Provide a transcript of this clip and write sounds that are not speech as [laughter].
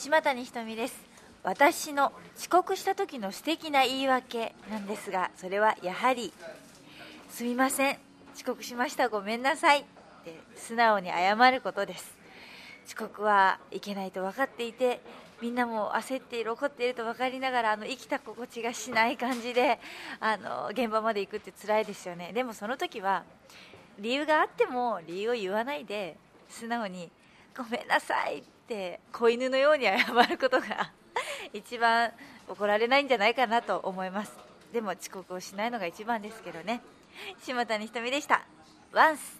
島谷ひとみです。私の遅刻した時の素敵な言い訳なんですがそれはやはり「すみません。遅刻しましたごめんなさい」って素直に謝ることです。遅刻はいけないと分かっていてみんなも焦っている怒っていると分かりながらあの生きた心地がしない感じであの現場まで行くって辛いですよね。でもその時は理由があっても理由を言わないで素直に「ごめんなさい」って子犬のように謝ることが [laughs] 一番怒られないんじゃないかなと思います。でも遅刻をしないのが一番ですけどね。島谷ひとみでした。ワンス。